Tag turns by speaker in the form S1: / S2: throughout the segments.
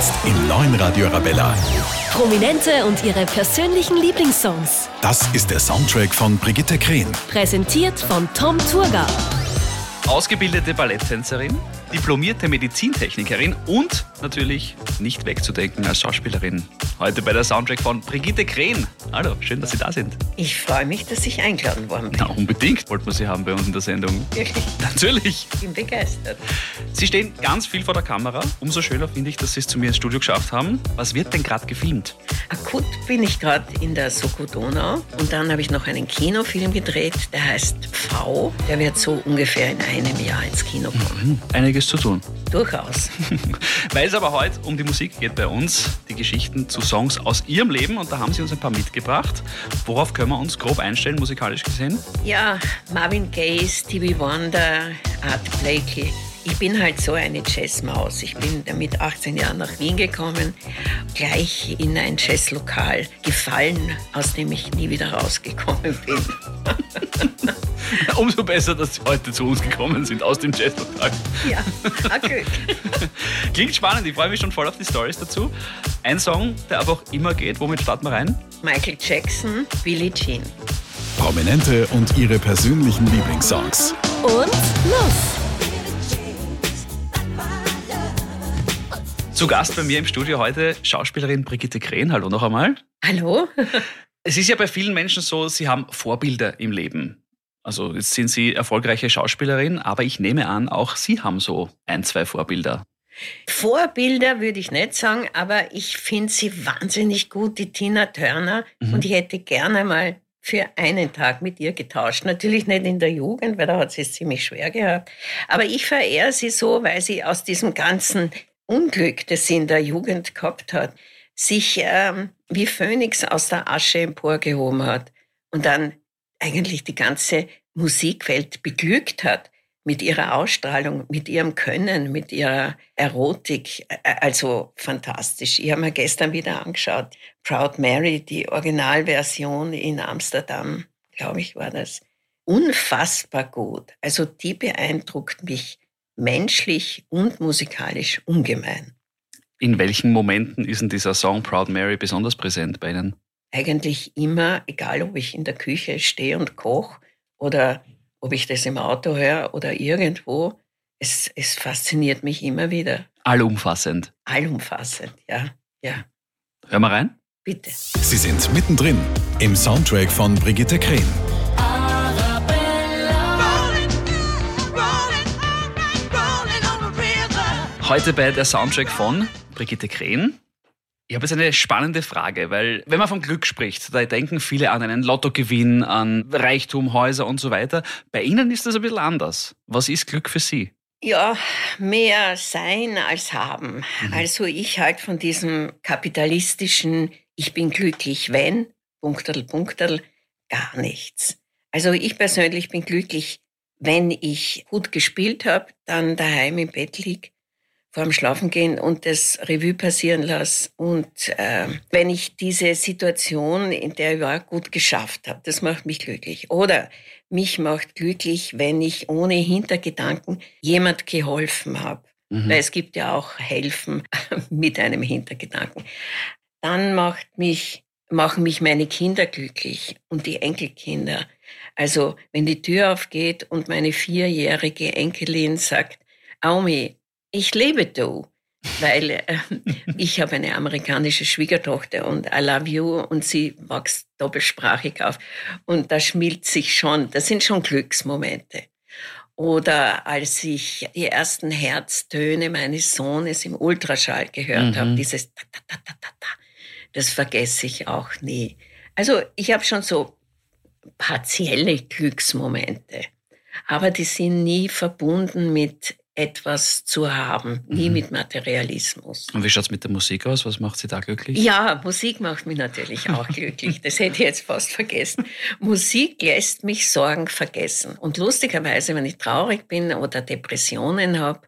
S1: Jetzt im neuen Radio Arabella.
S2: Prominente und ihre persönlichen Lieblingssongs.
S1: Das ist der Soundtrack von Brigitte Krehn.
S2: Präsentiert von Tom Turga.
S3: Ausgebildete Balletttänzerin, diplomierte Medizintechnikerin und natürlich nicht wegzudenken als Schauspielerin. Heute bei der Soundtrack von Brigitte Krehn. Hallo, schön, dass Sie da sind.
S4: Ich freue mich, dass ich eingeladen worden bin.
S3: Na, unbedingt wollten wir Sie haben bei uns in der Sendung.
S4: Wirklich,
S3: Natürlich.
S4: ich bin begeistert.
S3: Sie stehen ganz viel vor der Kamera. Umso schöner finde ich, dass Sie es zu mir ins Studio geschafft haben. Was wird denn gerade gefilmt?
S4: Akut bin ich gerade in der Soko Donau und dann habe ich noch einen Kinofilm gedreht, der heißt V. Der wird so ungefähr in einem Jahr ins Kino kommen.
S3: Einiges zu tun.
S4: Durchaus.
S3: Weil es aber heute um die Musik geht bei uns, die Geschichten zu Songs aus Ihrem Leben und da haben Sie uns ein paar mitgebracht. Worauf können wir uns grob einstellen, musikalisch gesehen?
S4: Ja, Marvin Gaye, Stevie Wonder, Art Blakey. Ich bin halt so eine Jazzmaus. Ich bin mit 18 Jahren nach Wien gekommen, gleich in ein Jazzlokal gefallen, aus dem ich nie wieder rausgekommen bin.
S3: Umso besser, dass Sie heute zu uns gekommen sind aus dem Jazzlokal.
S4: Ja, ah, Glück.
S3: Klingt spannend, ich freue mich schon voll auf die Stories dazu. Ein Song, der aber auch immer geht. Womit starten wir rein?
S4: Michael Jackson, Billie Jean.
S1: Prominente und ihre persönlichen Lieblingssongs.
S2: Und los!
S3: Zu Gast bei mir im Studio heute Schauspielerin Brigitte Krehn. Hallo noch einmal.
S4: Hallo?
S3: Es ist ja bei vielen Menschen so, sie haben Vorbilder im Leben. Also jetzt sind Sie erfolgreiche Schauspielerin, aber ich nehme an, auch Sie haben so ein, zwei Vorbilder.
S4: Vorbilder würde ich nicht sagen, aber ich finde sie wahnsinnig gut, die Tina Turner. Und ich hätte gerne mal für einen Tag mit ihr getauscht. Natürlich nicht in der Jugend, weil da hat sie es ziemlich schwer gehabt. Aber ich verehre sie so, weil sie aus diesem ganzen Unglück, das sie in der Jugend gehabt hat, sich ähm, wie Phönix aus der Asche emporgehoben hat und dann eigentlich die ganze Musikwelt beglückt hat mit ihrer Ausstrahlung, mit ihrem Können, mit ihrer Erotik. Also fantastisch. Ich habe mir gestern wieder angeschaut. Proud Mary, die Originalversion in Amsterdam, glaube ich, war das. Unfassbar gut. Also die beeindruckt mich menschlich und musikalisch ungemein.
S3: In welchen Momenten ist denn dieser Song Proud Mary besonders präsent bei Ihnen?
S4: eigentlich immer, egal ob ich in der Küche stehe und koche oder ob ich das im Auto höre oder irgendwo, es, es fasziniert mich immer wieder.
S3: Allumfassend.
S4: Allumfassend, ja, ja,
S3: Hören wir rein.
S4: bitte.
S1: Sie sind mittendrin im Soundtrack von Brigitte Krehn.
S3: Heute bei der Soundtrack von Brigitte Krehn. Ich habe jetzt eine spannende Frage, weil wenn man von Glück spricht, da denken viele an einen Lottogewinn, an Reichtum, Häuser und so weiter. Bei Ihnen ist das ein bisschen anders. Was ist Glück für Sie?
S4: Ja, mehr sein als haben. Also ich halt von diesem kapitalistischen, ich bin glücklich, wenn, Punkterl, Punkterl, gar nichts. Also ich persönlich bin glücklich, wenn ich gut gespielt habe, dann daheim im Bett lieg, vor dem Schlafengehen und das Revue passieren lasse. Und äh, wenn ich diese Situation, in der ich war, gut geschafft habe, das macht mich glücklich. Oder mich macht glücklich, wenn ich ohne Hintergedanken jemand geholfen habe. Weil es gibt ja auch Helfen mit einem Hintergedanken. Dann macht mich, machen mich meine Kinder glücklich und die Enkelkinder. Also wenn die Tür aufgeht und meine vierjährige Enkelin sagt, Aumi, ich lebe du. Weil äh, ich habe eine amerikanische Schwiegertochter und I love you und sie wächst doppelsprachig auf. Und da schmilzt sich schon, das sind schon Glücksmomente. Oder als ich die ersten Herztöne meines Sohnes im Ultraschall gehört habe, dieses ta, ta, ta, ta, ta, das vergesse ich auch nie. Also ich habe schon so partielle Glücksmomente, aber die sind nie verbunden mit etwas zu haben, nie mit Materialismus.
S3: Und wie schaut es mit der Musik aus? Was macht Sie da glücklich?
S4: Ja, Musik macht mich natürlich auch glücklich. Das hätte ich jetzt fast vergessen. Musik lässt mich Sorgen vergessen. Und lustigerweise, wenn ich traurig bin oder Depressionen habe,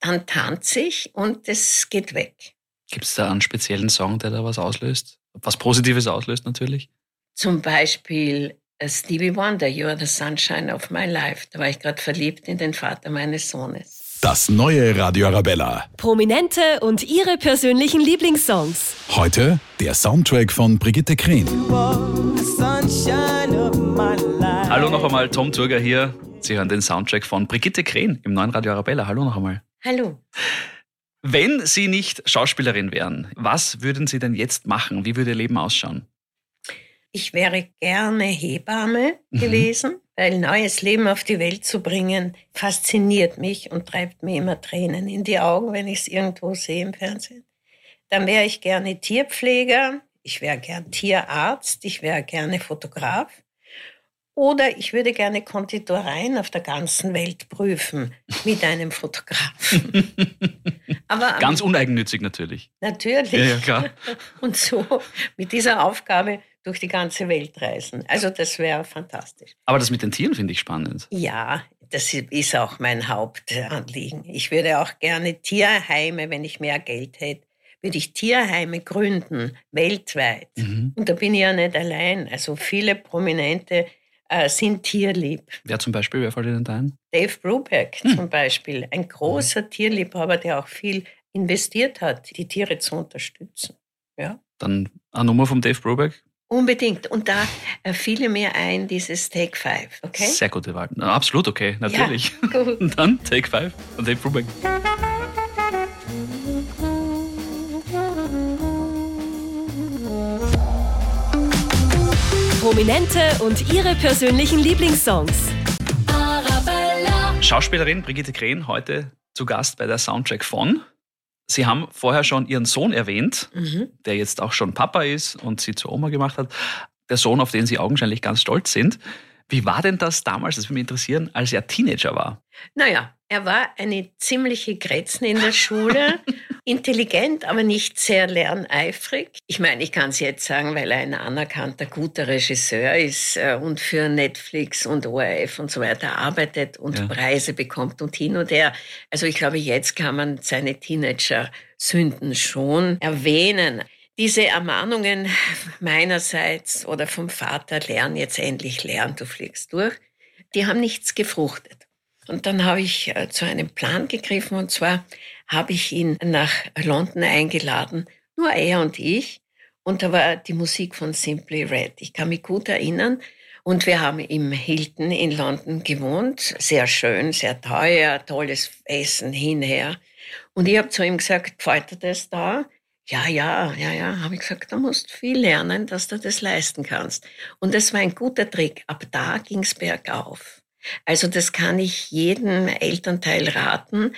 S4: dann tanze ich und es geht weg.
S3: Gibt es da einen speziellen Song, der da was auslöst? Was Positives auslöst natürlich?
S4: Zum Beispiel äh, Stevie Wonder, You are the sunshine of my life. Da war ich gerade verliebt in den Vater meines Sohnes.
S1: Das neue Radio Arabella.
S2: Prominente und ihre persönlichen Lieblingssongs.
S1: Heute der Soundtrack von Brigitte Krehn.
S3: Hallo noch einmal, Tom Turger hier. Sie hören den Soundtrack von Brigitte Krehn im neuen Radio Arabella. Hallo noch einmal.
S4: Hallo.
S3: Wenn Sie nicht Schauspielerin wären, was würden Sie denn jetzt machen? Wie würde Ihr Leben ausschauen?
S4: Ich wäre gerne Hebamme
S3: Mhm.
S4: gewesen, weil neues Leben auf die Welt zu bringen fasziniert mich und treibt mir immer Tränen in die Augen, wenn ich es irgendwo sehe im Fernsehen. Dann wäre ich gerne Tierpfleger, ich wäre gern Tierarzt, ich wäre gerne Fotograf oder ich würde gerne Konditoreien auf der ganzen Welt prüfen mit einem Fotografen. Aber
S3: Ganz uneigennützig natürlich.
S4: natürlich.
S3: Ja, ja, klar.
S4: und so mit dieser Aufgabe durch die ganze Welt reisen. Also das wäre fantastisch.
S3: Aber das mit den Tieren finde ich spannend.
S4: Ja, das ist auch mein Hauptanliegen. Ich würde auch gerne Tierheime, wenn ich mehr Geld hätte, würde ich Tierheime gründen, weltweit.
S3: Mhm.
S4: Und da bin ich ja nicht allein. Also viele Prominente äh, sind tierlieb.
S3: Wer zum Beispiel, wer fällt Ihnen da ein?
S4: Dave Brubeck
S3: Hm.
S4: zum Beispiel, ein großer Tierliebhaber, der auch viel investiert hat, die Tiere zu unterstützen. Ja.
S3: Dann eine Nummer vom Dave Brubeck.
S4: Unbedingt. Und da äh, fiele mir ein, dieses Take Five, okay?
S3: Sehr gute Wahl. Absolut okay, natürlich.
S4: Ja, gut.
S3: Und dann Take Five von Dave Brubeck.
S2: Prominente und ihre persönlichen Lieblingssongs.
S3: Schauspielerin Brigitte Krehn heute zu Gast bei der Soundtrack von. Sie haben vorher schon Ihren Sohn erwähnt,
S4: Mhm.
S3: der jetzt auch schon Papa ist und Sie zur Oma gemacht hat. Der Sohn, auf den Sie augenscheinlich ganz stolz sind. Wie war denn das damals, das würde mich interessieren, als er Teenager war?
S4: Naja, er war eine ziemliche Gretzen in der Schule. Intelligent, aber nicht sehr lerneifrig. Ich meine, ich kann es jetzt sagen, weil er ein anerkannter, guter Regisseur ist äh, und für Netflix und ORF und so weiter arbeitet und
S3: Ja.
S4: Preise bekommt und hin und her. Also ich glaube, jetzt kann man seine Teenager-Sünden schon erwähnen. Diese Ermahnungen meinerseits oder vom Vater, lern jetzt endlich, lern, du fliegst durch, die haben nichts gefruchtet. Und dann habe ich äh, zu einem Plan gegriffen und zwar habe ich ihn nach London eingeladen, nur er und ich. Und da war die Musik von Simply Red. Ich kann mich gut erinnern. Und wir haben im Hilton in London gewohnt. Sehr schön, sehr teuer, tolles Essen hinher. Und ich habe zu ihm gesagt, gefällt dir das da? Ja, ja, ja, ja, habe ich gesagt, du musst viel lernen, dass du das leisten kannst. Und das war ein guter Trick. Ab da ging's bergauf. Also das kann ich jedem Elternteil raten.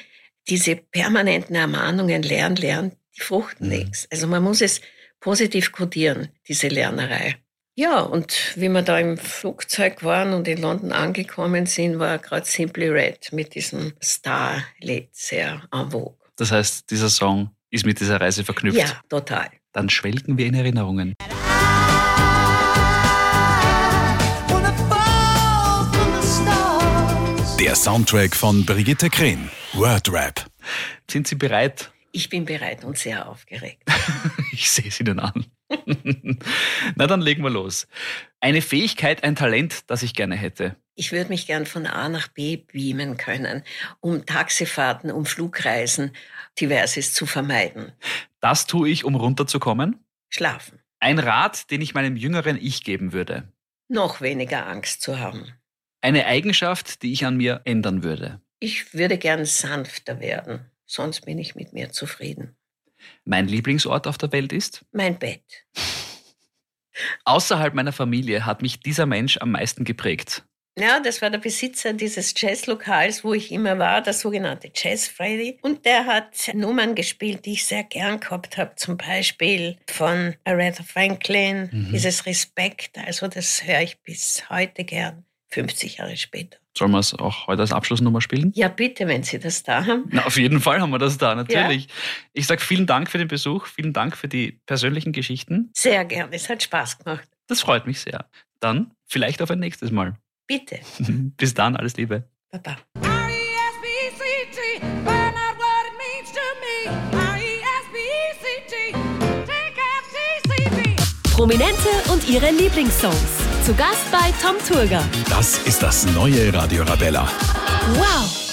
S4: Diese permanenten Ermahnungen, lernen, lernen, die fruchten
S3: Mhm.
S4: nichts. Also man muss es positiv kodieren, diese Lernerei. Ja, und wie wir da im Flugzeug waren und in London angekommen sind, war gerade Simply Red mit diesem Star-Lied sehr en vogue.
S3: Das heißt, dieser Song ist mit dieser Reise verknüpft.
S4: Ja, total.
S3: Dann schwelgen wir in Erinnerungen.
S1: Der Soundtrack von Brigitte Krehn. Wordrap.
S3: Sind Sie bereit?
S4: Ich bin bereit und sehr aufgeregt.
S3: Ich sehe es Ihnen an. Na, dann legen wir los. Eine Fähigkeit, ein Talent, das ich gerne hätte.
S4: Ich würde mich gern von A nach B beamen können, um Taxifahrten, um Flugreisen, diverses zu vermeiden.
S3: Das tue ich, um runterzukommen.
S4: Schlafen.
S3: Ein Rat, den ich meinem jüngeren Ich geben würde.
S4: Noch weniger Angst zu haben.
S3: Eine Eigenschaft, die ich an mir ändern würde.
S4: Ich würde gern sanfter werden, sonst bin ich mit mir zufrieden.
S3: Mein Lieblingsort auf der Welt ist?
S4: Mein Bett.
S3: Außerhalb meiner Familie hat mich dieser Mensch am meisten geprägt.
S4: Ja, das war der Besitzer dieses Jazzlokals, wo ich immer war, der sogenannte Jazz Freddy. Und der hat Nummern gespielt, die ich sehr gern gehabt habe. Zum Beispiel von Aretha Franklin,
S3: Mhm.
S4: dieses Respekt. Also das höre ich bis heute gern, 50 Jahre später.
S3: Sollen wir es auch heute als Abschlussnummer spielen?
S4: Ja, bitte, wenn Sie das da haben.
S3: Na, auf jeden Fall haben wir das da, natürlich. Ich sage vielen Dank für den Besuch, vielen Dank für die persönlichen Geschichten.
S4: Sehr gern, es hat Spaß gemacht.
S3: Das freut mich sehr. Dann vielleicht auf ein nächstes Mal.
S4: Bitte,
S3: Bis dann, alles Liebe.
S4: Baba.
S5: Take F-T-C-T.
S2: Prominente und ihre Lieblingssongs. Zu Gast bei Tom Turger.
S1: Das ist das neue Radio Arabella.
S2: Wow!